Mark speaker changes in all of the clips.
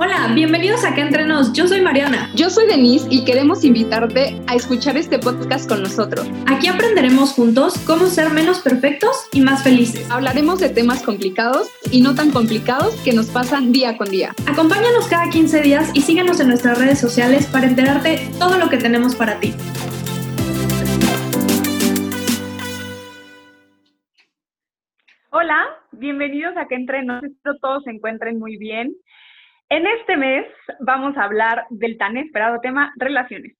Speaker 1: Hola, bienvenidos a Acá Entre Nos. Yo soy Mariana.
Speaker 2: Yo soy Denise y queremos invitarte a escuchar este podcast con nosotros.
Speaker 1: Aquí aprenderemos juntos cómo ser menos perfectos y más felices.
Speaker 2: Hablaremos de temas complicados y no tan complicados que nos pasan día con día.
Speaker 1: Acompáñanos cada 15 días y síguenos en nuestras redes sociales para enterarte todo lo que tenemos para ti.
Speaker 3: Hola, bienvenidos a Que Entre Nos. Espero todos se encuentren muy bien. En este mes vamos a hablar del tan esperado tema relaciones.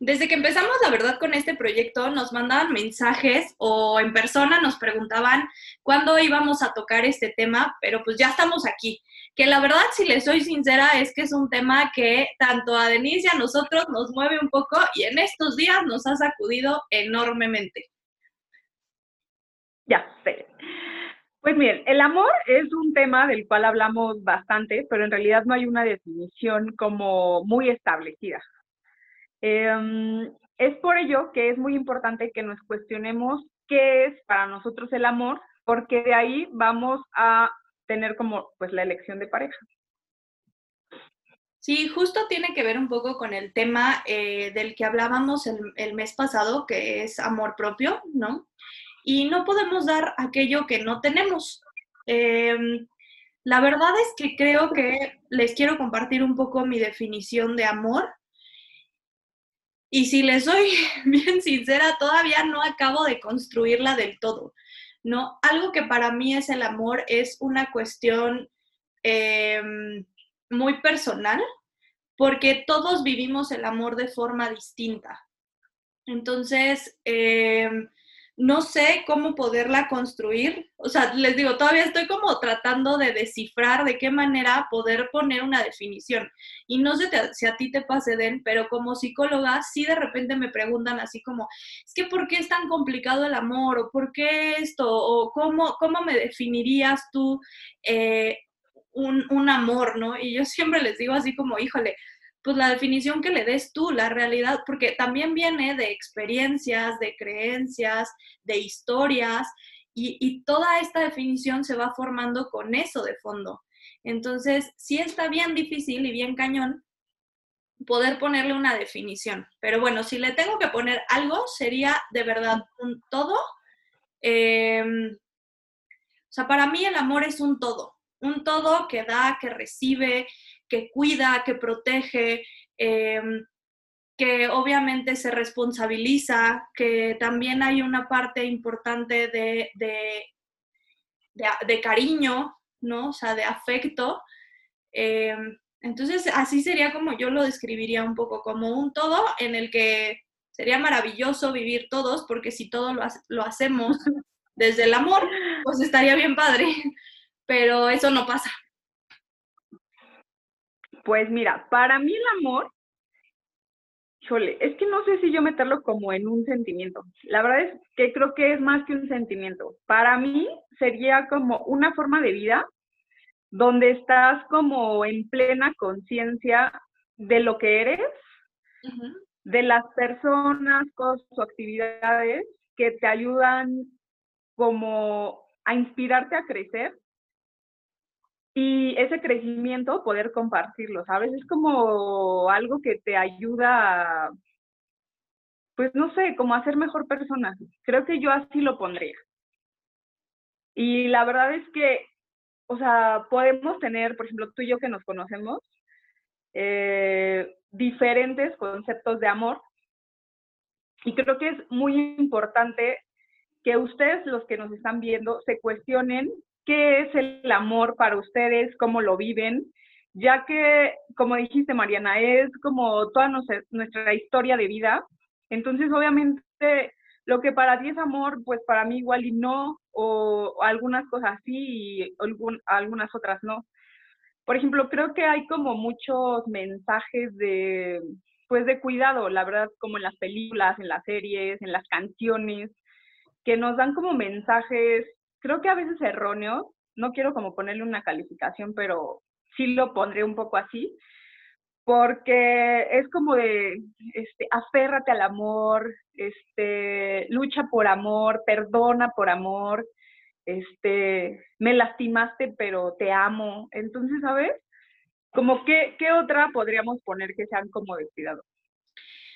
Speaker 1: Desde que empezamos, la verdad, con este proyecto, nos mandaban mensajes o en persona nos preguntaban cuándo íbamos a tocar este tema, pero pues ya estamos aquí. Que la verdad, si les soy sincera, es que es un tema que tanto a Denise y a nosotros nos mueve un poco y en estos días nos ha sacudido enormemente.
Speaker 3: Ya sé. Pues miren, el amor es un tema del cual hablamos bastante, pero en realidad no hay una definición como muy establecida. Em, es por ello que es muy importante que nos cuestionemos qué es para nosotros el amor, porque de ahí vamos a tener como pues la elección de pareja.
Speaker 1: Sí, justo tiene que ver un poco con el tema eh, del que hablábamos el, el mes pasado, que es amor propio, ¿no? Y no podemos dar aquello que no tenemos. Em, la verdad es que creo que les quiero compartir un poco mi definición de amor. Y si les soy bien sincera, todavía no acabo de construirla del todo. No, algo que para mí es el amor es una cuestión em, muy personal, porque todos vivimos el amor de forma distinta. Entonces, eh, no sé cómo poderla construir. O sea, les digo, todavía estoy como tratando de descifrar de qué manera poder poner una definición. Y no sé si a ti te pase, Den, pero como psicóloga, sí de repente me preguntan así como, es que ¿por qué es tan complicado el amor? ¿O por qué esto? ¿O cómo, cómo me definirías tú eh, un, un amor, no? Y yo siempre les digo así como, híjole, pues la definición que le des tú, la realidad, porque también viene de experiencias, de creencias, de historias, y, toda esta definición se va formando con eso de fondo. Entonces, sí está bien difícil y bien cañón poder ponerle una definición, pero bueno, si le tengo que poner algo, sería de verdad un todo. Em, o sea, para mí el amor es un todo, un todo que da, que recibe, que cuida, que protege, em, que obviamente se responsabiliza, que también hay una parte importante de, de, cariño, ¿no? O sea, de afecto. Em, entonces, así sería como yo lo describiría un poco, como un todo en el que sería maravilloso vivir todos, porque si todo lo, lo hacemos desde el amor, pues estaría bien padre, pero eso no pasa.
Speaker 3: Pues mira, para mí el amor, chole, es que no sé si yo meterlo como en un sentimiento. La verdad es que creo que es más que un sentimiento. Para mí sería como una forma de vida donde estás como en plena conciencia de lo que eres, de las personas, cosas o actividades que te ayudan como a inspirarte a crecer y ese crecimiento poder compartirlo, ¿sabes? Es como algo que te ayuda, pues no sé, como a ser mejor persona. Creo que yo así lo pondría. Y la verdad es que, o sea, podemos tener, por ejemplo, tú y yo que nos conocemos, eh, diferentes conceptos de amor. Y creo que es muy importante que ustedes, los que nos están viendo, se cuestionen qué es el amor para ustedes, cómo lo viven, ya que, como dijiste, Mariana, es como toda nuestra, historia de vida. Entonces, obviamente, lo que para ti es amor, pues para mí igual y no, o, algunas cosas sí y algunas otras no. Por ejemplo, creo que hay como muchos mensajes de, pues de cuidado, la verdad, como en las películas, en las series, en las canciones, que nos dan como mensajes creo que a veces erróneo, no quiero como ponerle una calificación, pero sí lo pondré un poco así, porque es como de, este, aférrate al amor, este, lucha por amor, perdona por amor, este, me lastimaste, pero te amo. Entonces, ¿sabes? como qué, qué otra podríamos poner que sean como de.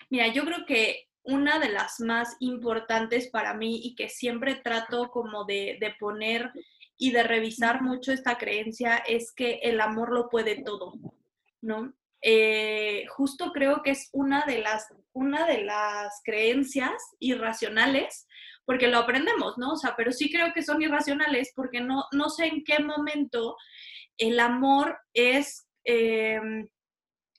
Speaker 1: Mira, yo creo que una de las más importantes para mí y que siempre trato como de, de poner y de revisar mucho esta creencia es que el amor lo puede todo, ¿no? Eh, justo creo que es una de, las, una de las creencias irracionales, porque lo aprendemos, ¿no? O sea, pero sí creo que son irracionales porque no, no sé en qué momento el amor es, em,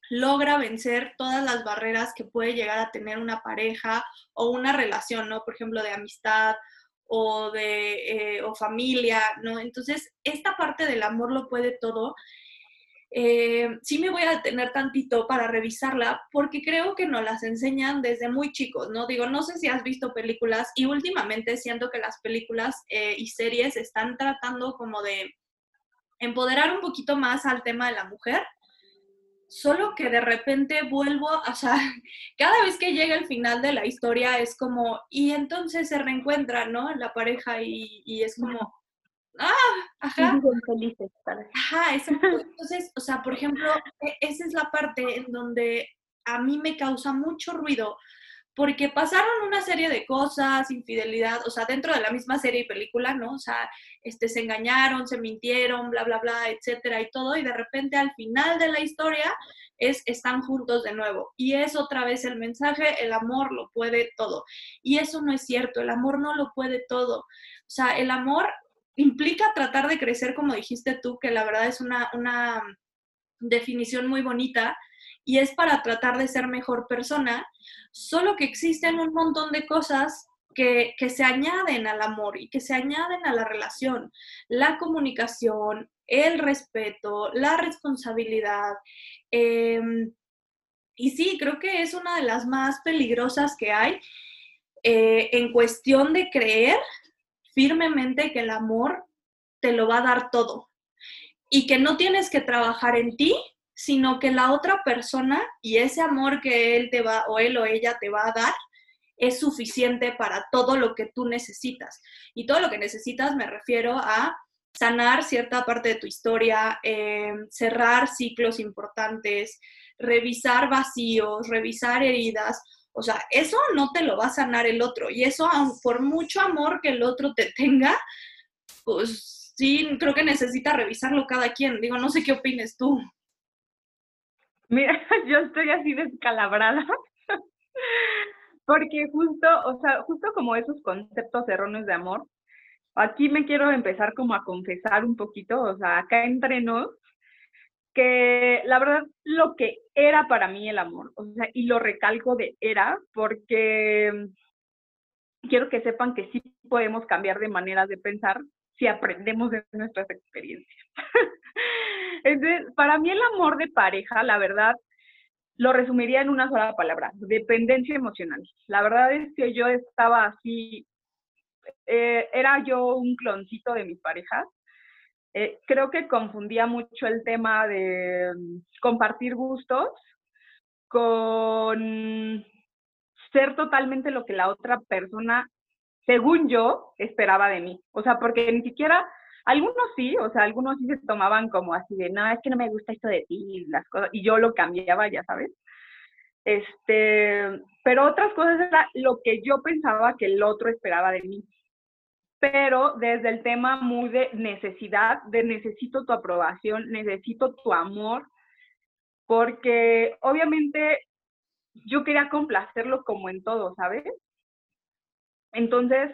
Speaker 1: logra vencer todas las barreras que puede llegar a tener una pareja o una relación, ¿no? Por ejemplo, de amistad o de eh, o familia, ¿no? Entonces, esta parte del amor lo puede todo eh, sí me voy a detener tantito para revisarla porque creo que nos las enseñan desde muy chicos, ¿no? Digo, no sé si has visto películas y últimamente siento que las películas eh, y series están tratando como de empoderar un poquito más al tema de la mujer, solo que de repente vuelvo, o sea, cada vez que llega el final de la historia es como, y entonces se reencuentran, ¿no? La pareja y, y es como ah, ajá.
Speaker 3: felices
Speaker 1: Ajá, exacto. Entonces, o sea, por ejemplo, e, esa es la parte en donde a mí me causa mucho ruido, porque pasaron una serie de cosas, infidelidad, o sea, dentro de la misma serie y película, ¿no? O sea, este, se engañaron, se mintieron, bla, bla, bla, etcétera y todo, y de repente al final de la historia es, están juntos de nuevo. Y es otra vez el mensaje, el amor lo puede todo. Y eso no es cierto, el amor no lo puede todo. O sea, el amor implica tratar de crecer, como dijiste tú, que la verdad es una, una definición muy bonita y es para tratar de ser mejor persona, solo que existen un montón de cosas que, que, se añaden al amor y que se añaden a la relación. La comunicación, el respeto, la responsabilidad. Em, y sí, creo que es una de las más peligrosas que hay eh, en cuestión de creer firmemente que el amor te lo va a dar todo y que no tienes que trabajar en ti, sino que la otra persona y ese amor que él te va o él o ella te va a dar es suficiente para todo lo que tú necesitas. Y todo lo que necesitas me refiero a sanar cierta parte de tu historia, eh, cerrar ciclos importantes, revisar vacíos, revisar heridas, o sea, eso no te lo va a sanar el otro. Y eso, por mucho amor que el otro te tenga, pues sí, creo que necesita revisarlo cada quien. Digo, no sé qué opines tú.
Speaker 3: Mira, yo estoy así descalabrada. Porque justo, o sea, justo como esos conceptos erróneos de amor, aquí me quiero empezar como a confesar un poquito, o sea, acá entre nos, que la verdad lo que era para mí el amor, o sea, y lo recalco de era porque quiero que sepan que sí podemos cambiar de manera de pensar si aprendemos de nuestras experiencias. Entonces, para mí el amor de pareja, la verdad, lo resumiría en una sola palabra, dependencia emocional. La verdad es que yo estaba así, eh, era yo un cloncito de mis parejas, eh, creo que confundía mucho el tema de mm, compartir gustos con ser totalmente lo que la otra persona, según yo, esperaba de mí. O sea, porque ni siquiera, algunos sí, o sea, algunos sí se tomaban como así de, no, es que no me gusta esto de ti, las cosas, y yo lo cambiaba, ya sabes. Este, pero otras cosas era lo que yo pensaba que el otro esperaba de mí pero desde el tema muy de necesidad, de necesito tu aprobación, necesito tu amor, porque obviamente yo quería complacerlo como en todo, ¿sabes? Entonces,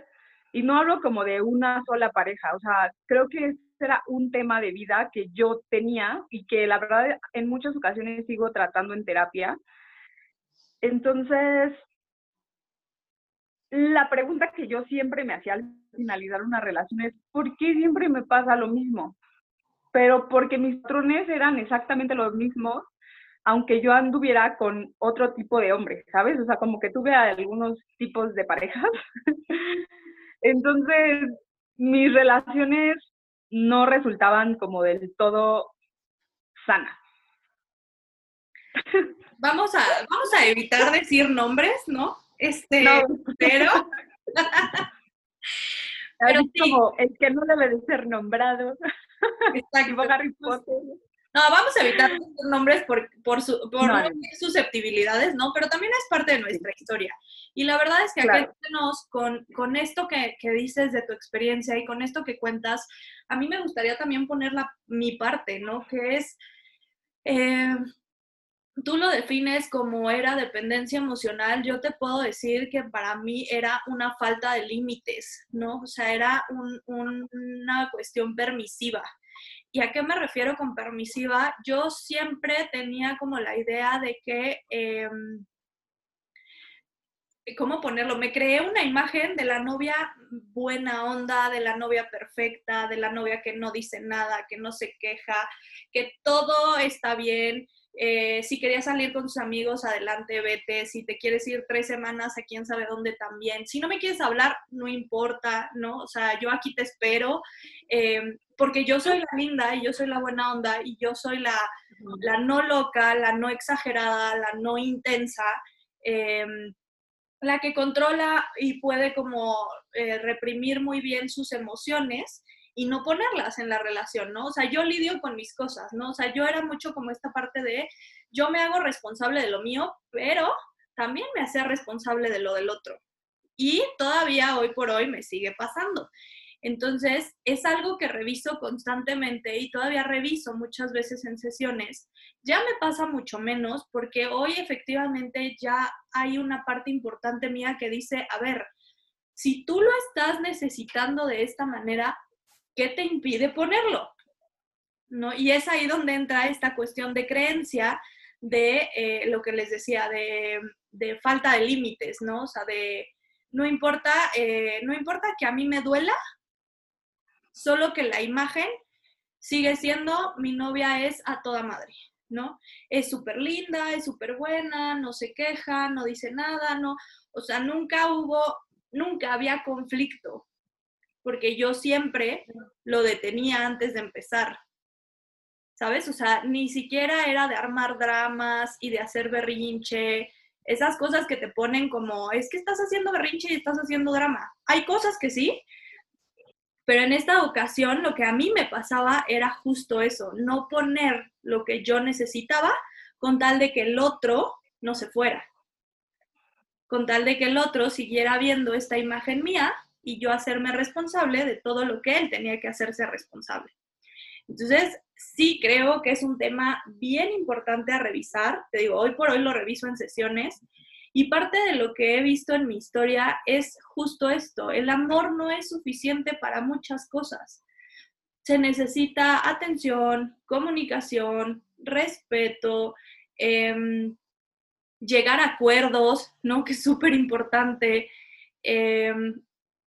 Speaker 3: y no hablo como de una sola pareja, o sea, creo que ese era un tema de vida que yo tenía y que la verdad en muchas ocasiones sigo tratando en terapia. Entonces, la pregunta que yo siempre me hacía al finalizar una relación es, ¿por qué siempre me pasa lo mismo? Pero porque mis patrones eran exactamente los mismos, aunque yo anduviera con otro tipo de hombres, ¿sabes? O sea, como que tuve algunos tipos de parejas. Entonces, mis relaciones no resultaban como del todo sanas.
Speaker 1: Vamos a, vamos a evitar decir nombres, ¿no? Este, pero...
Speaker 3: pero como el que no debe de ser nombrado. Exacto. Harry Potter.
Speaker 1: No, vamos a evitar nombres por, por, su, por susceptibilidades, ¿no? Pero también es parte de nuestra historia. Y la verdad es que aquí con, con esto que, que, dices de tu experiencia y con esto que cuentas, a mí me gustaría también poner la, mi parte, ¿no? Que es, eh, tú lo defines como era dependencia emocional, yo te puedo decir que para mí era una falta de límites, ¿no? O sea, era una cuestión permisiva. ¿Y a qué me refiero con permisiva? Yo siempre tenía como la idea de que, em, ¿cómo ponerlo? Me creé una imagen de la novia buena onda, de la novia perfecta, de la novia que no dice nada, que no se queja, que todo está bien. Eh, si querías salir con tus amigos, adelante, vete. Si te quieres ir tres semanas a quién sabe dónde también. Si no me quieres hablar, no importa, ¿no? O sea, yo aquí te espero. Em, porque yo soy la linda y yo soy la buena onda y yo soy la, la no loca, la no exagerada, la no intensa, em, la que controla y puede como eh, reprimir muy bien sus emociones y no ponerlas en la relación, ¿no? O sea, yo lidio con mis cosas, ¿no? O sea, yo era mucho como esta parte de yo me hago responsable de lo mío, pero también me hacía responsable de lo del otro. Y todavía hoy por hoy me sigue pasando. Entonces, es algo que reviso constantemente y todavía reviso muchas veces en sesiones. Ya me pasa mucho menos porque hoy efectivamente ya hay una parte importante mía que dice, a ver, si tú lo estás necesitando de esta manera, ¿qué te impide ponerlo? ¿No? Y es ahí donde entra esta cuestión de creencia de eh, lo que les decía, de, falta de límites, ¿no? O sea, de no importa, eh, no importa que a mí me duela, solo que la imagen sigue siendo mi novia es a toda madre, ¿no? Es súper linda, es súper buena, no se queja, no dice nada, no, o sea, nunca hubo, nunca había conflicto, porque yo siempre lo detenía antes de empezar, ¿sabes? O sea, ni siquiera era de armar dramas y de hacer berrinche, esas cosas que te ponen como, es que estás haciendo berrinche y estás haciendo drama. Hay cosas que sí, pero en esta ocasión lo que a mí me pasaba era justo eso, no poner lo que yo necesitaba con tal de que el otro no se fuera, con tal de que el otro siguiera viendo esta imagen mía y yo hacerme responsable de todo lo que él tenía que hacerse responsable. Entonces, sí creo que es un tema bien importante a revisar. Te digo, hoy por hoy lo reviso en sesiones y parte de lo que he visto en mi historia es justo esto, el amor no es suficiente para muchas cosas. Se necesita atención, comunicación, respeto, em, llegar a acuerdos, ¿no? Que es súper importante. Em,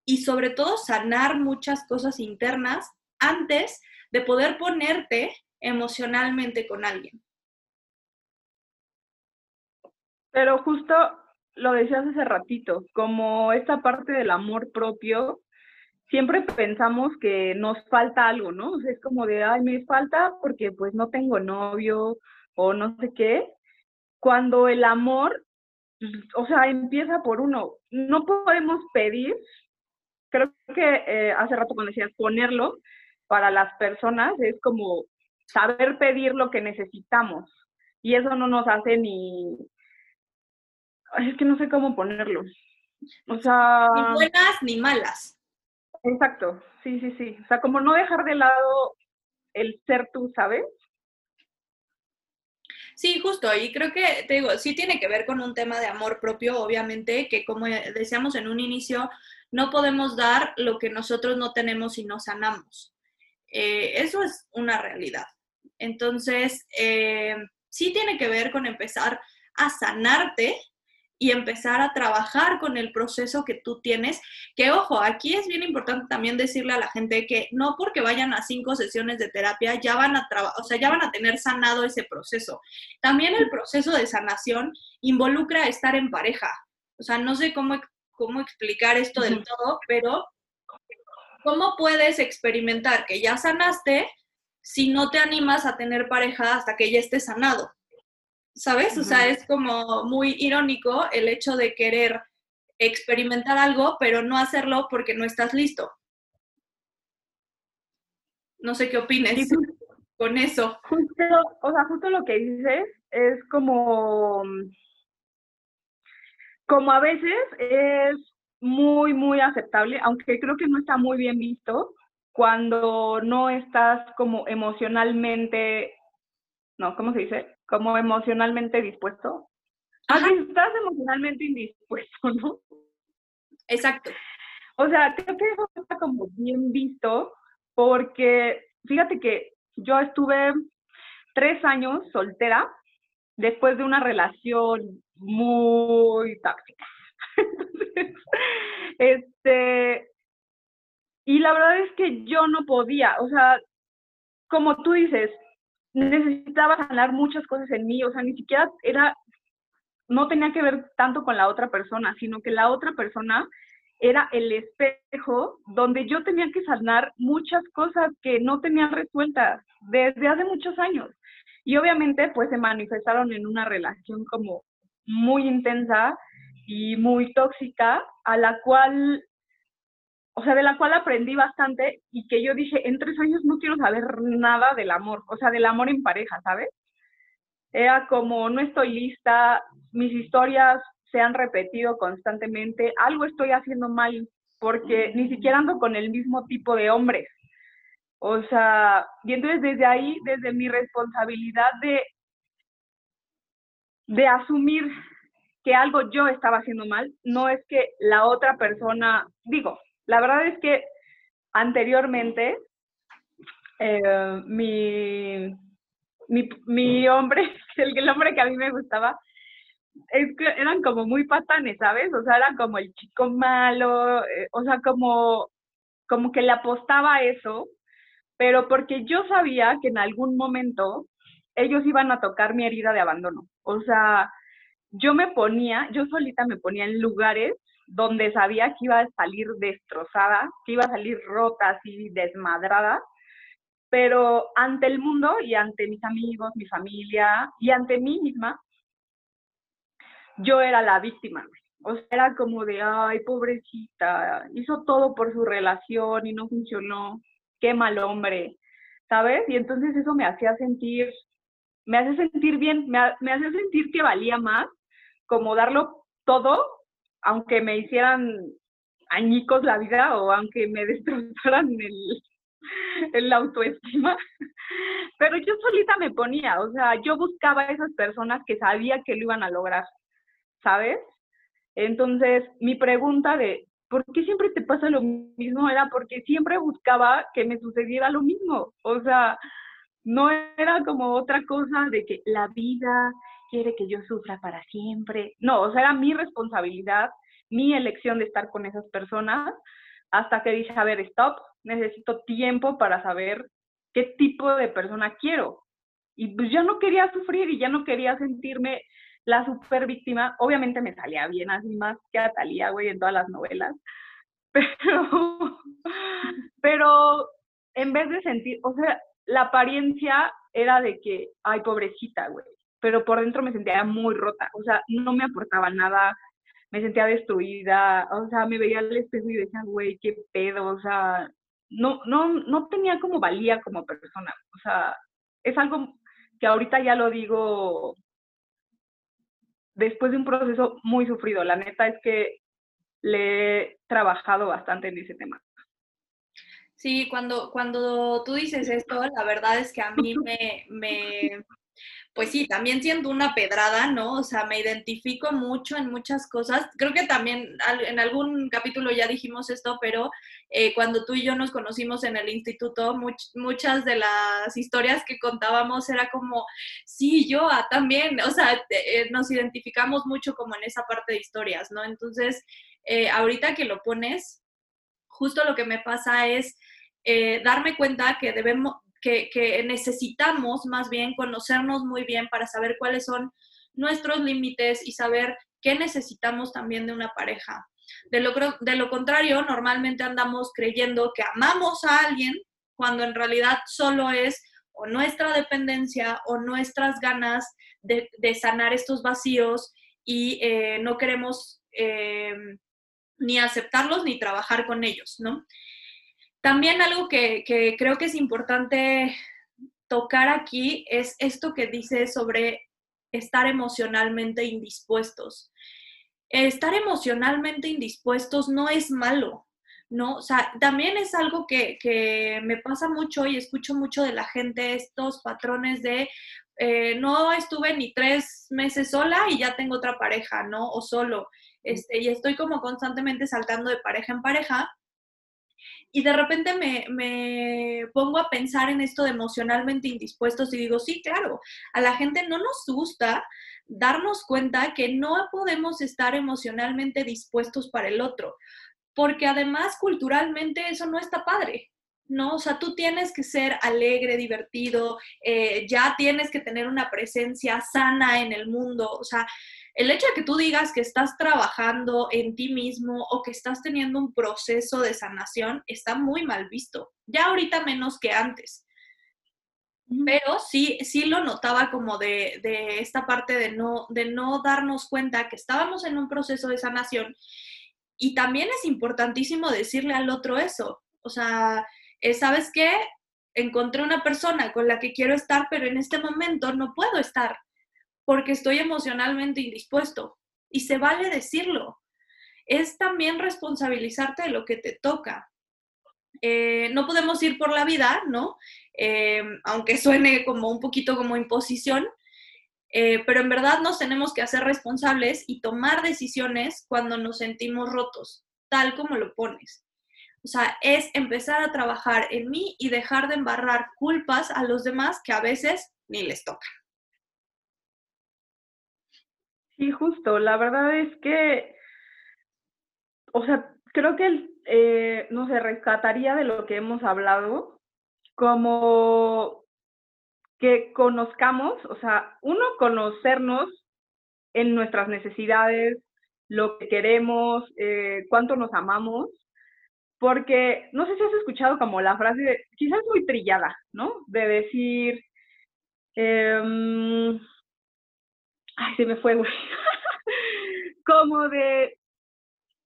Speaker 1: y sobre todo sanar muchas cosas internas antes de poder ponerte emocionalmente con alguien.
Speaker 3: Pero justo lo decías hace ratito, como esta parte del amor propio, siempre pensamos que nos falta algo, ¿no? Es como de, ay, me falta porque pues no tengo novio o no sé qué. Cuando el amor, o sea, empieza por uno. No podemos pedir, creo que eh, hace rato cuando decías ponerlo, para las personas es como saber pedir lo que necesitamos. Y eso no nos hace ni, es que no sé cómo ponerlo. O sea...
Speaker 1: Ni buenas ni malas.
Speaker 3: Exacto, sí, sí, sí. O sea, como no dejar de lado el ser tú, ¿sabes?
Speaker 1: Sí, justo, y creo que, te digo, sí tiene que ver con un tema de amor propio, obviamente, que como decíamos en un inicio, no podemos dar lo que nosotros no tenemos y no sanamos. Eh, eso es una realidad. Entonces, eh, sí tiene que ver con empezar a sanarte y empezar a trabajar con el proceso que tú tienes. Que ojo, aquí es bien importante también decirle a la gente que no porque vayan a cinco sesiones de terapia ya van a o sea, ya van a tener sanado ese proceso. También el proceso de sanación involucra estar en pareja. O sea, no sé cómo, cómo explicar esto del todo, pero ¿cómo puedes experimentar que ya sanaste si no te animas a tener pareja hasta que ya estés sanado? ¿sabes? O sea, es como muy irónico el hecho de querer experimentar algo, pero no hacerlo porque no estás listo. No sé qué opines. con eso.
Speaker 3: Justo, o sea, justo lo que dices es como, como a veces es muy, muy aceptable, aunque creo que no está muy bien visto cuando no estás como emocionalmente, no, ¿cómo se dice? Como emocionalmente dispuesto. Ajá. estás emocionalmente indispuesto, ¿no?
Speaker 1: Exacto.
Speaker 3: O sea, creo que eso está como bien visto porque fíjate que yo estuve tres años soltera después de una relación muy tóxica. este, y la verdad es que yo no podía, o sea, como tú dices, necesitaba sanar muchas cosas en mí, o sea, ni siquiera era, no tenía que ver tanto con la otra persona, sino que la otra persona era el espejo donde yo tenía que sanar muchas cosas que no tenía resueltas desde hace muchos años. Y obviamente pues se manifestaron en una relación como muy intensa y muy tóxica, a la cual, o sea, de la cual aprendí bastante y que yo dije, en tres años no quiero saber nada del amor, o sea, del amor en pareja, ¿sabes? Era como, no estoy lista, mis historias se han repetido constantemente, algo estoy haciendo mal, porque ni siquiera ando con el mismo tipo de hombres. O sea, y entonces desde ahí, desde mi responsabilidad de, de asumir que algo yo estaba haciendo mal, no es que la otra persona, digo, la verdad es que anteriormente eh, mi, mi, mi, hombre, el, hombre que a mí me gustaba, eran como muy patanes, ¿sabes? O sea, eran como el chico malo, eh, o sea, como, como que le apostaba a eso, pero porque yo sabía que en algún momento ellos iban a tocar mi herida de abandono. O sea, yo me ponía, yo solita me ponía en lugares donde sabía que iba a salir destrozada, que iba a salir rota, así desmadrada, pero ante el mundo y ante mis amigos, mi familia y ante mí misma, yo era la víctima. O sea, era como de, ay, pobrecita, hizo todo por su relación y no funcionó, qué mal hombre, ¿sabes? Y entonces eso me hacía sentir, me hace sentir bien, me, me hacía sentir que valía más, como darlo todo, aunque me hicieran añicos la vida o aunque me destrozaran el, el autoestima, pero yo solita me ponía, o sea, yo buscaba a esas personas que sabía que lo iban a lograr, ¿sabes? Entonces, mi pregunta de, ¿por qué siempre te pasa lo mismo? Era porque siempre buscaba que me sucediera lo mismo. O sea, no era como otra cosa de que la vida quiere que yo sufra para siempre. No, o sea, era mi responsabilidad, mi elección de estar con esas personas, hasta que dije, a ver, stop, necesito tiempo para saber qué tipo de persona quiero. Y pues ya no quería sufrir y ya no quería sentirme la super víctima, obviamente me salía bien así más que a Talía, güey, en todas las novelas, pero, pero en vez de sentir, o sea, la apariencia era de que, ay, pobrecita, güey, pero por dentro me sentía muy rota, o sea, no me aportaba nada, me sentía destruida, o sea, me veía al espejo y decía, güey, qué pedo, o sea, no, no, no tenía como valía como persona, o sea, es algo que ahorita ya lo digo después de un proceso muy sufrido. La neta es que le he trabajado bastante en ese tema.
Speaker 1: Sí, cuando, cuando tú dices esto, la verdad es que a mí me, me, pues sí, también siendo una pedrada, ¿no? O sea, me identifico mucho en muchas cosas. Creo que también en algún capítulo ya dijimos esto, pero eh, cuando tú y yo nos conocimos en el instituto, muchas de las historias que contábamos era como, sí, yo ah, también, o sea, eh, nos identificamos mucho como en esa parte de historias, ¿no? Entonces, eh, ahorita que lo pones, justo lo que me pasa es... darme cuenta que debemos, que, necesitamos más bien conocernos muy bien para saber cuáles son nuestros límites y saber qué necesitamos también de una pareja. De lo, de lo contrario, normalmente andamos creyendo que amamos a alguien cuando en realidad solo es o nuestra dependencia o nuestras ganas de, sanar estos vacíos y eh, no queremos eh, ni aceptarlos ni trabajar con ellos, ¿no? También algo que, creo que es importante tocar aquí es esto que dice sobre estar emocionalmente indispuestos. Estar emocionalmente indispuestos no es malo, ¿no? O sea, también es algo que, me pasa mucho y escucho mucho de la gente, estos patrones de, eh, no estuve ni tres meses sola y ya tengo otra pareja, ¿no? O solo. Este, y estoy como constantemente saltando de pareja en pareja. Y de repente me, me, pongo a pensar en esto de emocionalmente indispuestos y digo, sí, claro, a la gente no nos gusta darnos cuenta que no podemos estar emocionalmente dispuestos para el otro, porque además culturalmente eso no está padre. ¿no? O sea, tú tienes que ser alegre, divertido, eh, ya tienes que tener una presencia sana en el mundo. O sea, el hecho de que tú digas que estás trabajando en ti mismo o que estás teniendo un proceso de sanación está muy mal visto. Ya ahorita menos que antes. Pero sí, sí lo notaba como de, de esta parte de no, de no darnos cuenta que estábamos en un proceso de sanación. Y también es importantísimo decirle al otro eso. O sea, ¿sabes qué? Encontré una persona con la que quiero estar, pero en este momento no puedo estar porque estoy emocionalmente indispuesto. Y se vale decirlo. Es también responsabilizarte de lo que te toca. Eh, no podemos ir por la vida, ¿no? Eh, aunque suene como un poquito como imposición, eh, pero en verdad nos tenemos que hacer responsables y tomar decisiones cuando nos sentimos rotos, tal como lo pones. O sea, es empezar a trabajar en mí y dejar de embarrar culpas a los demás que a veces ni les toca.
Speaker 3: Sí, justo. La verdad es que, o sea, creo que, eh, no sé, rescataría de lo que hemos hablado como que conozcamos, o sea, uno, conocernos en nuestras necesidades, lo que queremos, eh, cuánto nos amamos, porque no sé si has escuchado como la frase, de, quizás muy trillada, ¿no? De decir, em, ay, se me fue, güey. como de,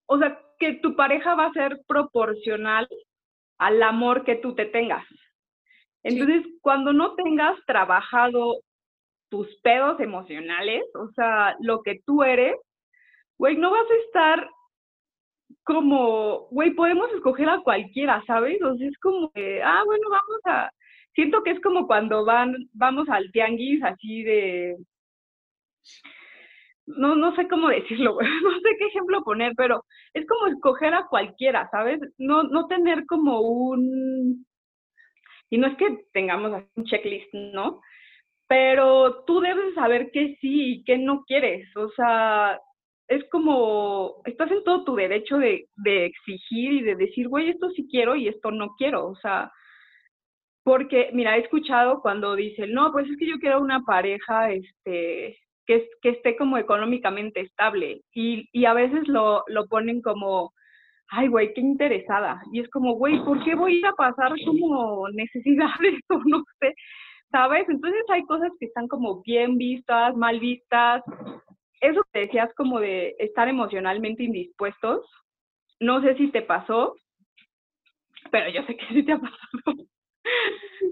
Speaker 3: o sea, que tu pareja va a ser proporcional al amor que tú te tengas. Entonces, cuando no tengas trabajado tus pedos emocionales, o sea, lo que tú eres, güey, no vas a estar como, güey, podemos escoger a cualquiera, ¿sabes? O sea, es como, ah, bueno, vamos a, siento que es como cuando van, vamos al tianguis así de, no, no sé cómo decirlo, no sé qué ejemplo poner, pero es como escoger a cualquiera, ¿sabes? No, no tener como un, y no es que tengamos un checklist, ¿no? Pero tú debes saber qué sí y qué no quieres, o sea, es como, estás en todo tu derecho de, de exigir y de decir, güey, esto sí quiero y esto no quiero, o sea, porque, mira, he escuchado cuando dicen, no, pues es que yo quiero una pareja, este, que, que esté como económicamente estable, y, y a veces lo, lo ponen como, ay, güey, qué interesada, y es como, güey, ¿por qué voy a pasar como necesidades o no sé? ¿Sabes? Entonces hay cosas que están como bien vistas, mal vistas, eso que decías como de estar emocionalmente indispuestos, no sé si te pasó, pero yo sé que sí te ha pasado.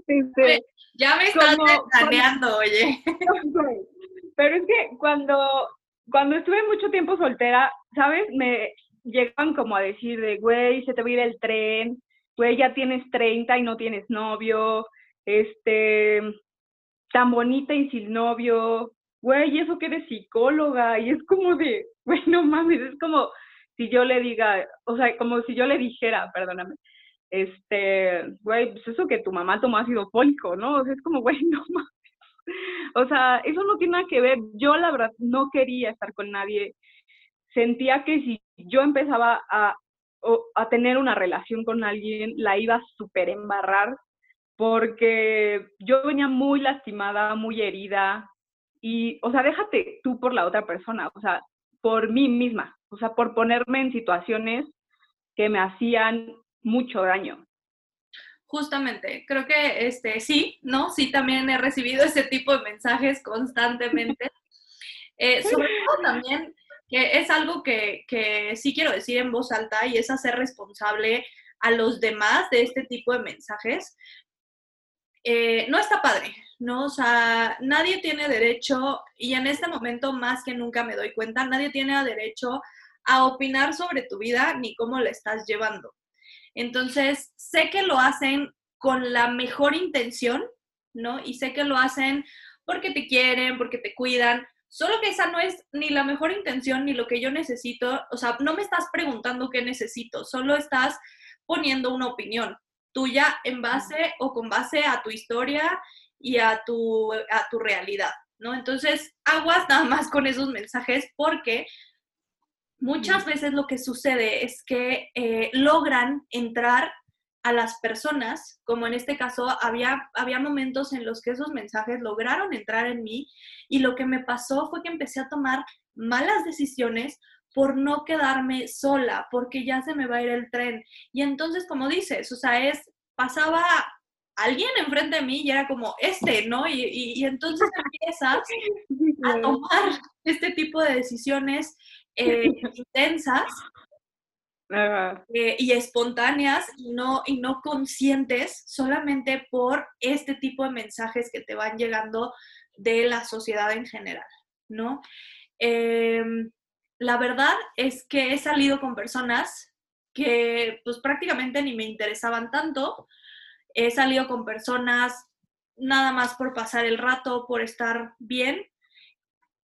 Speaker 1: Este, ya me estás planeando, oye.
Speaker 3: Pero es que cuando, cuando estuve mucho tiempo soltera, ¿sabes? Me llegaban como a decir de, güey, se te va a ir el tren, güey, ya tienes 30 y no tienes novio, este, tan bonita y sin novio, güey, eso que eres psicóloga, y es como de, güey, no mames, es como si yo le diga, o sea, como si yo le dijera, perdóname, este, güey, pues eso que tu mamá tomó ácido fólico, ¿no? O sea, es como, güey, no mames. O sea, eso no tiene nada que ver. Yo, la verdad, no quería estar con nadie. Sentía que si yo empezaba a, tener una relación con alguien, la iba a súper embarrar, porque yo venía muy lastimada, muy herida, y, o sea, déjate tú por la otra persona, o sea, por mí misma, o sea, por ponerme en situaciones que me hacían mucho daño.
Speaker 1: Justamente, creo que este sí, ¿no? Sí, también he recibido ese tipo de mensajes constantemente. Eh, sobre todo también, que es algo que, que sí quiero decir en voz alta y es hacer responsable a los demás de este tipo de mensajes, eh, no está padre, ¿no? O sea, nadie tiene derecho, y en este momento más que nunca me doy cuenta, nadie tiene derecho a opinar sobre tu vida ni cómo la estás llevando. Entonces, sé que lo hacen con la mejor intención, ¿no? Y sé que lo hacen porque te quieren, porque te cuidan, solo que esa no es ni la mejor intención ni lo que yo necesito, o sea, no me estás preguntando qué necesito, solo estás poniendo una opinión tuya en base o con base a tu historia y a tu, a tu realidad, ¿no? Entonces, aguas nada más con esos mensajes porque muchas veces lo que sucede es que eh, logran entrar a las personas, como en este caso había, había momentos en los que esos mensajes lograron entrar en mí y lo que me pasó fue que empecé a tomar malas decisiones por no quedarme sola, porque ya se me va a ir el tren. Y entonces, como dices, o sea, es, pasaba alguien enfrente de mí y era como este, ¿no? Y, y, entonces empiezas a tomar este tipo de decisiones eh, intensas eh, y espontáneas y no, y no conscientes solamente por este tipo de mensajes que te van llegando de la sociedad en general, ¿no? Em, la verdad es que he salido con personas que pues prácticamente ni me interesaban tanto. He salido con personas nada más por pasar el rato, por estar bien,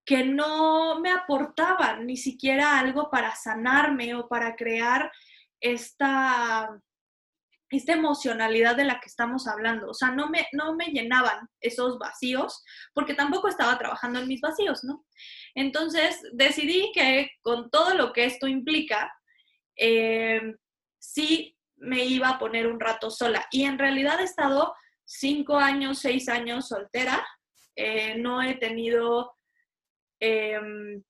Speaker 1: que no me aportaban ni siquiera algo para sanarme o para crear esta, esta emocionalidad de la que estamos hablando. O sea, no me, no me llenaban esos vacíos porque tampoco estaba trabajando en mis vacíos, ¿no? Entonces decidí que con todo lo que esto implica, eh, sí me iba a poner un rato sola. Y en realidad he estado cinco años, seis años soltera. Eh, no he tenido Em,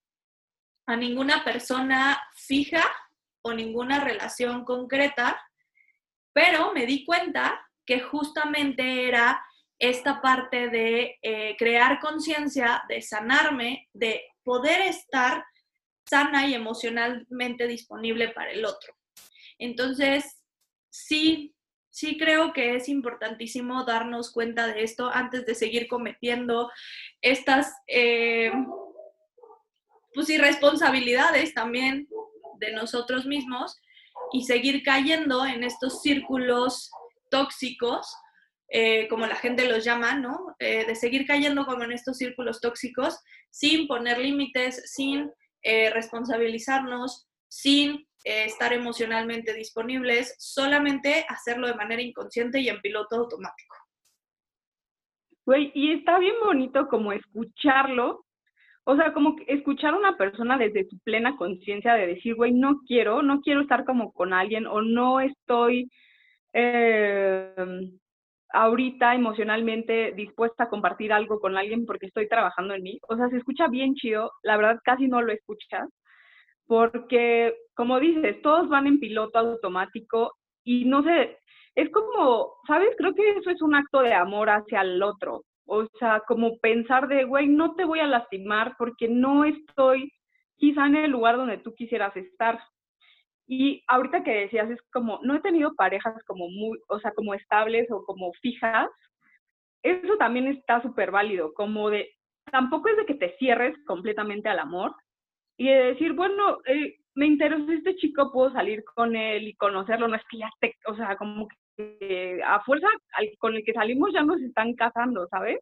Speaker 1: a ninguna persona fija o ninguna relación concreta, pero me di cuenta que justamente era esta parte de eh, crear conciencia, de sanarme, de poder estar sana y emocionalmente disponible para el otro. Entonces, sí, sí creo que es importantísimo darnos cuenta de esto antes de seguir cometiendo estas... Eh, pues irresponsabilidades también de nosotros mismos y seguir cayendo en estos círculos tóxicos, eh, como la gente los llama, ¿no? Eh, de seguir cayendo como en estos círculos tóxicos sin poner límites, sin responsabilizarnos, sin estar emocionalmente disponibles, solamente hacerlo de manera inconsciente y en piloto automático.
Speaker 3: Güey, y está bien bonito como escucharlo o sea, como escuchar a una persona desde su plena conciencia de decir, güey, no quiero, no quiero estar como con alguien o no estoy eh, ahorita emocionalmente dispuesta a compartir algo con alguien porque estoy trabajando en mí. O sea, se escucha bien chido, la verdad casi no lo escuchas, porque como dices, todos van en piloto automático y no sé, es como, ¿sabes? Creo que eso es un acto de amor hacia el otro. O sea, como pensar de, güey, no te voy a lastimar porque no estoy quizá en el lugar donde tú quisieras estar. Y ahorita que decías, es como, no he tenido parejas como muy, o sea, como estables o como fijas. Eso también está súper válido, como de, tampoco es de que te cierres completamente al amor y de decir, bueno, eh, me interesa este chico, puedo salir con él y conocerlo, no es que ya te, o sea, como que a fuerza con el que salimos ya nos están casando, ¿sabes?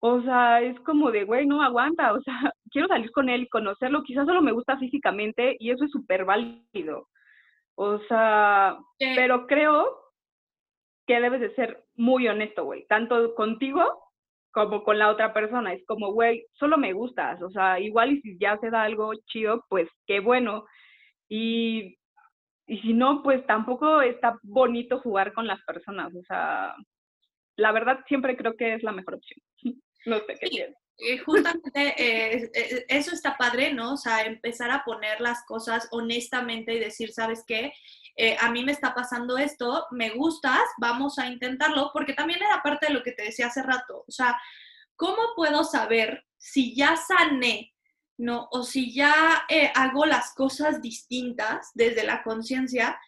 Speaker 3: O sea, es como de, güey, no aguanta, o sea, quiero salir con él y conocerlo, quizás solo me gusta físicamente y eso es súper válido. O sea, pero creo que debes de ser muy honesto, güey, tanto contigo como con la otra persona. Es como, güey, solo me gustas, o sea, igual y si ya se da algo chido, pues qué bueno. Y, y si no, pues tampoco está bonito jugar con las personas, o sea, la verdad siempre creo que es la mejor opción. no sé qué
Speaker 1: eh, justamente eh, eh, eso está padre, ¿no? O sea, empezar a poner las cosas honestamente y decir, ¿sabes qué? A mí me está pasando esto, me gustas, vamos a intentarlo, porque también era parte de lo que te decía hace rato. O sea, ¿cómo puedo saber si ya sané, ¿no? O si ya hago las cosas distintas desde la conciencia,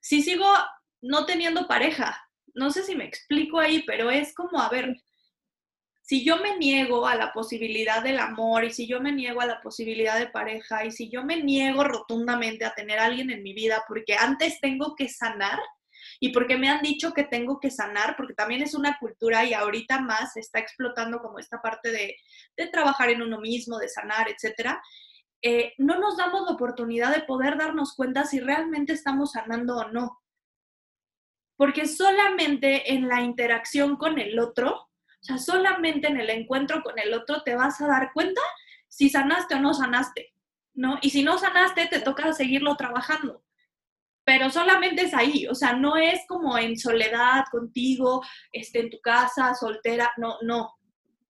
Speaker 1: si sigo no teniendo pareja, No sé si me explico ahí, pero es como, a ver, si yo me niego a la posibilidad del amor y si yo me niego a la posibilidad de pareja y si yo me niego rotundamente a tener a alguien en mi vida porque antes tengo que sanar y porque me han dicho que tengo que sanar, porque también es una cultura y ahorita más está explotando como esta parte de, trabajar en uno mismo, de sanar, etcétera. Eh, no nos damos la oportunidad de poder darnos cuenta si realmente estamos sanando o no. Porque solamente en la interacción con el otro sea, solamente en el encuentro con el otro te vas a dar cuenta si sanaste o no sanaste, ¿no? Y si no sanaste, te toca seguirlo trabajando. Pero solamente es ahí, o sea, no es como en soledad contigo, este, en tu casa, soltera, no, no.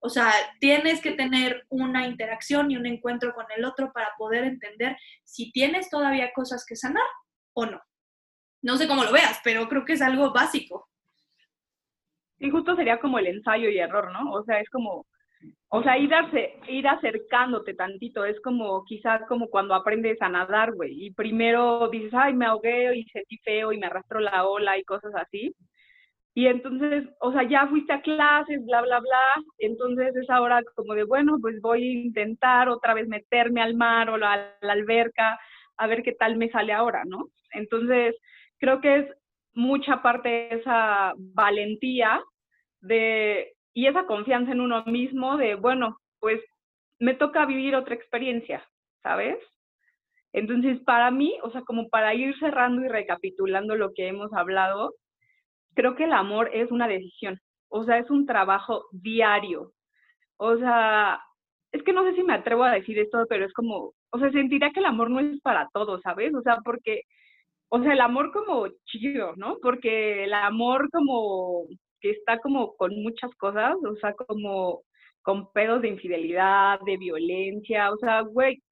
Speaker 1: O sea, tienes que tener una interacción y un encuentro con el otro para poder entender si tienes todavía cosas que sanar o no. No sé cómo lo veas, pero creo que es algo básico.
Speaker 3: Y justo sería como el ensayo y error, ¿no? O sea, es como, o sea, ir, ir acercándote tantito, es como quizás como cuando aprendes a nadar, güey, y primero dices, ay, me ahogué y sentí feo y me arrastró la ola y cosas así. Y entonces, o sea, ya fuiste a clases, bla, bla, bla, entonces es ahora como de, bueno, pues voy a intentar otra vez meterme al mar o a la alberca, a ver qué tal me sale ahora, ¿no? Entonces, creo que es mucha parte de esa valentía de, y esa confianza en uno mismo de, bueno, pues me toca vivir otra experiencia, ¿sabes? Entonces, para mí, o sea, como para ir cerrando y recapitulando lo que hemos hablado, creo que el amor es una decisión, o sea, es un trabajo diario. O sea, es que no sé si me atrevo a decir esto, pero es como, o sea, sentiría que el amor no es para todos, ¿sabes? O sea, porque o sea, el amor como chido, ¿no? Porque el amor como que está como con muchas cosas, o sea, como con pedos de infidelidad, de violencia, o sea, güey,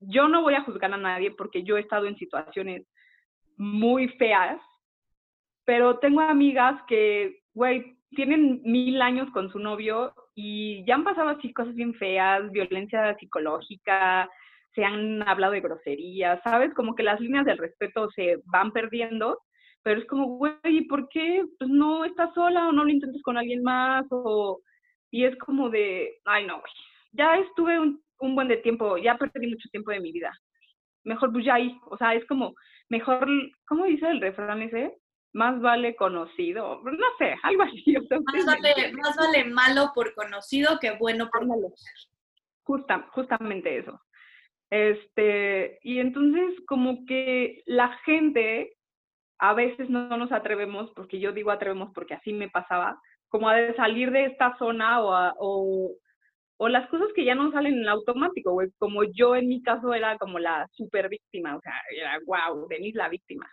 Speaker 3: yo no voy a juzgar a nadie porque yo he estado en situaciones muy feas, pero tengo amigas que, güey, tienen mil años con su novio y ya han pasado así cosas bien feas, violencia psicológica, se han hablado de groserías, ¿sabes? Como que las líneas del respeto se van perdiendo, pero es como, güey, ¿por qué pues, no estás sola o no lo intentes con alguien más? O, y es como de, ay, no, güey, ya estuve un, un buen de tiempo, ya perdí mucho tiempo de mi vida. Mejor pues ya ahí, o sea, es como, mejor, ¿cómo dice el refrán ese? Más vale conocido, no sé, algo así.
Speaker 1: más, vale, más vale malo por conocido que bueno por malo.
Speaker 3: Justa, justamente eso. Este, y entonces como que la gente a veces no nos atrevemos, porque yo digo atrevemos porque así me pasaba, como a salir de esta zona o, o, o, las cosas que ya no salen en automático, güey. Como yo en mi caso era como la super víctima, o sea, era wow, Denise la víctima.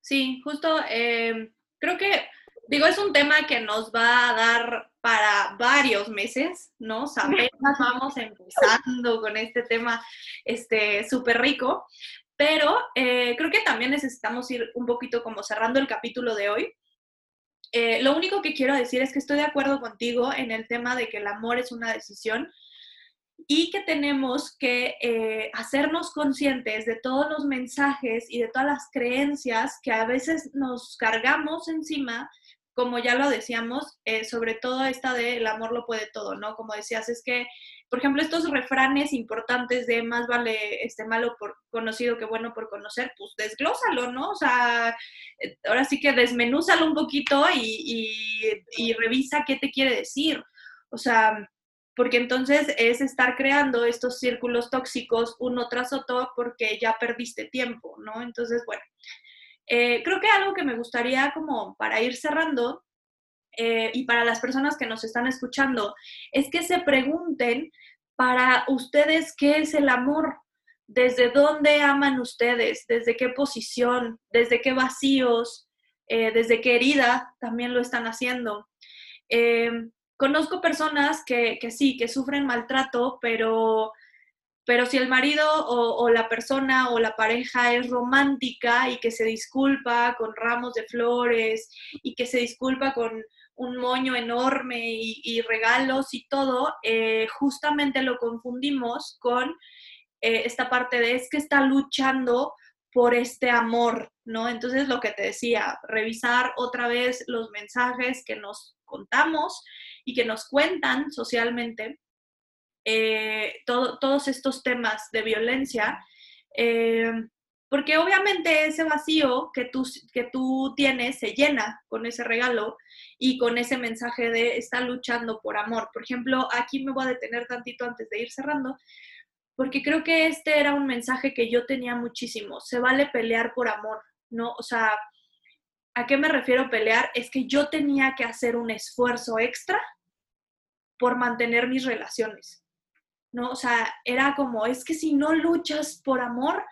Speaker 1: Sí, justo, eh, creo que Digo, es un tema que nos va a dar para varios meses, ¿no? O sea, apenas vamos empezando con este tema este súper rico, pero eh, creo que también necesitamos ir un poquito como cerrando el capítulo de hoy. Eh, lo único que quiero decir es que estoy de acuerdo contigo en el tema de que el amor es una decisión y que tenemos que eh, hacernos conscientes de todos los mensajes y de todas las creencias que a veces nos cargamos encima como ya lo decíamos, eh, sobre todo esta de el amor lo puede todo, ¿no? Como decías, es que, por ejemplo, estos refranes importantes de más vale este malo por conocido que bueno por conocer, pues desglósalo, ¿no? O sea, eh, ahora sí que desmenúzalo un poquito y, y revisa qué te quiere decir. O sea, porque entonces es estar creando estos círculos tóxicos uno tras otro porque ya perdiste tiempo, ¿no? Entonces, bueno, eh, creo que algo que me gustaría como para ir cerrando eh, y para las personas que nos están escuchando es que se pregunten para ustedes qué es el amor, desde dónde aman ustedes, desde qué posición, desde qué vacíos, eh, desde qué herida también lo están haciendo. conozco personas que, que sí, que sufren maltrato, pero pero si el marido o, la persona o la pareja es romántica y que se disculpa con ramos de flores y que se disculpa con un moño enorme y, regalos y todo, eh, justamente lo confundimos con eh, esta parte de es que está luchando por este amor, ¿no? Entonces lo que te decía, revisar otra vez los mensajes que nos contamos y que nos cuentan socialmente eh, todos estos temas de violencia, eh, porque obviamente ese vacío que tú, que tú tienes se llena con ese regalo y con ese mensaje de estar luchando por amor. Por ejemplo, aquí me voy a detener tantito antes de ir cerrando, porque creo que este era un mensaje que yo tenía muchísimo. Se vale pelear por amor, ¿no? O sea, ¿a qué me refiero pelear? Es que yo tenía que hacer un esfuerzo extra por mantener mis relaciones, ¿no? O sea, era como, es que si no luchas por amor,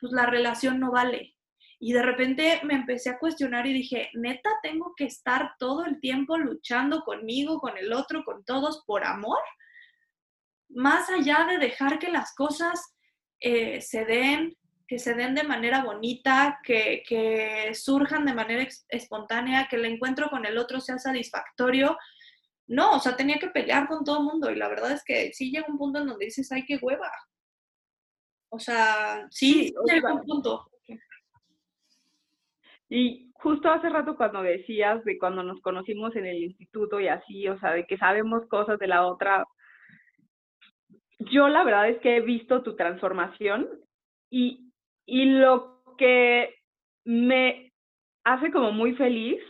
Speaker 1: pues la relación no vale. Y de repente me empecé a cuestionar y dije, neta, tengo que estar todo el tiempo luchando conmigo, con el otro, con todos por amor más allá de dejar que las cosas eh, se den, que se den de manera bonita, que, surjan de manera espontánea, que el encuentro con el otro sea satisfactorio. No, o sea, tenía que pelear con todo el mundo y la verdad es que sí llega un punto en donde dices, ay, qué hueva. O sea, sí, sí llega un punto.
Speaker 3: Y justo hace rato cuando decías de cuando nos conocimos en el instituto y así, o sea, de que sabemos cosas de la otra, yo la verdad es que he visto tu transformación y, y lo que me hace como muy feliz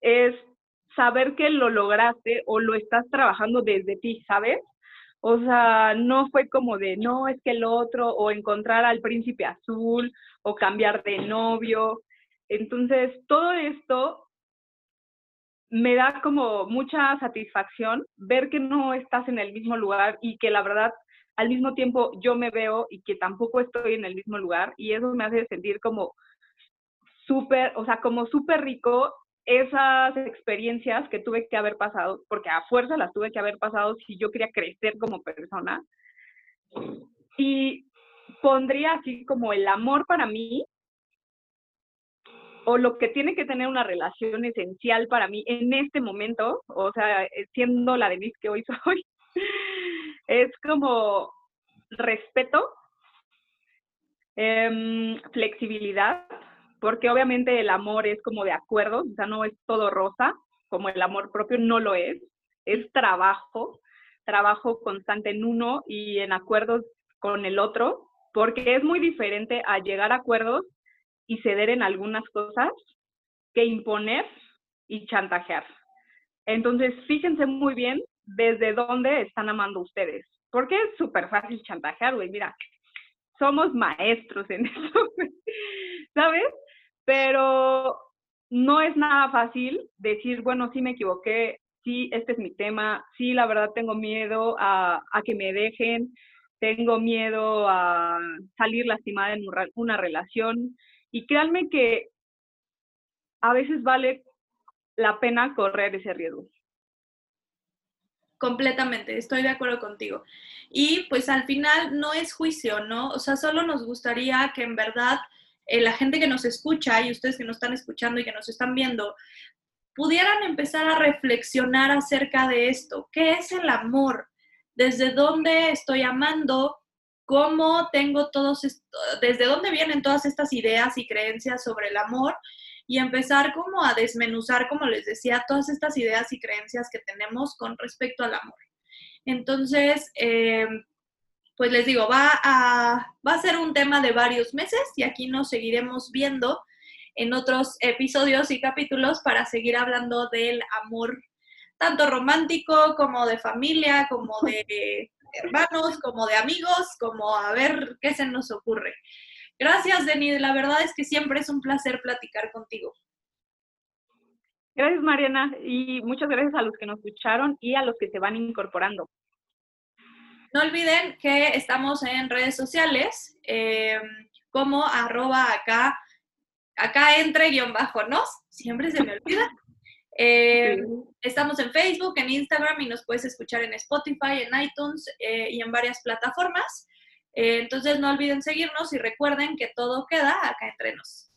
Speaker 3: es saber que lo lograste o lo estás trabajando desde ti, ¿sabes? O sea, no fue como de, no, es que el otro, o encontrar al príncipe azul, o cambiar de novio. Entonces, todo esto me da como mucha satisfacción ver que no estás en el mismo lugar y que la verdad al mismo tiempo yo me veo y que tampoco estoy en el mismo lugar y eso me hace sentir como súper, o sea, como súper rico esas experiencias que tuve que haber pasado, porque a fuerza las tuve que haber pasado si yo quería crecer como persona. Y pondría así como el amor para mí o lo que tiene que tener una relación esencial para mí en este momento, o sea, eh, siendo la Denise que hoy soy, es como respeto, em, flexibilidad, porque obviamente el amor es como de acuerdo, o sea, no es todo rosa, como el amor propio no lo es, es trabajo, trabajo constante en uno y en acuerdos con el otro, porque es muy diferente a llegar a acuerdos y ceder en algunas cosas que imponer y chantajear. Entonces, fíjense muy bien desde dónde están amando ustedes, porque es súper fácil chantajear, güey, mira, somos maestros en eso, ¿sabes? Pero no es nada fácil decir, bueno, sí me equivoqué, sí, este es mi tema, sí, la verdad tengo miedo a, a que me dejen, tengo miedo a salir lastimada en una relación, y créanme que a veces vale la pena correr ese riesgo.
Speaker 1: Completamente, estoy de acuerdo contigo. Y pues al final no es juicio, ¿no? O sea, solo nos gustaría que en verdad eh, la gente que nos escucha y ustedes que nos están escuchando y que nos están viendo, pudieran empezar a reflexionar acerca de esto. ¿Qué es el amor? ¿Desde dónde estoy amando? cómo tengo todos, desde dónde vienen todas estas ideas y creencias sobre el amor y empezar como a desmenuzar, como les decía, todas estas ideas y creencias que tenemos con respecto al amor. Entonces, eh, pues les digo, va a, va a ser un tema de varios meses y aquí nos seguiremos viendo en otros episodios y capítulos para seguir hablando del amor, tanto romántico como de familia, como de hermanos, como de amigos, como a ver qué se nos ocurre. Gracias, Denis. La verdad es que siempre es un placer platicar contigo.
Speaker 3: Gracias, Mariana, y muchas gracias a los que nos escucharon y a los que se van incorporando.
Speaker 1: No olviden que estamos en redes sociales eh, como arroba acá, acá entre guion bajo nos, siempre se me olvida. Eh, estamos en Facebook, en Instagram y nos puedes escuchar en Spotify, en iTunes eh, y en varias plataformas. Entonces no olviden seguirnos y recuerden que todo queda acá entre nos.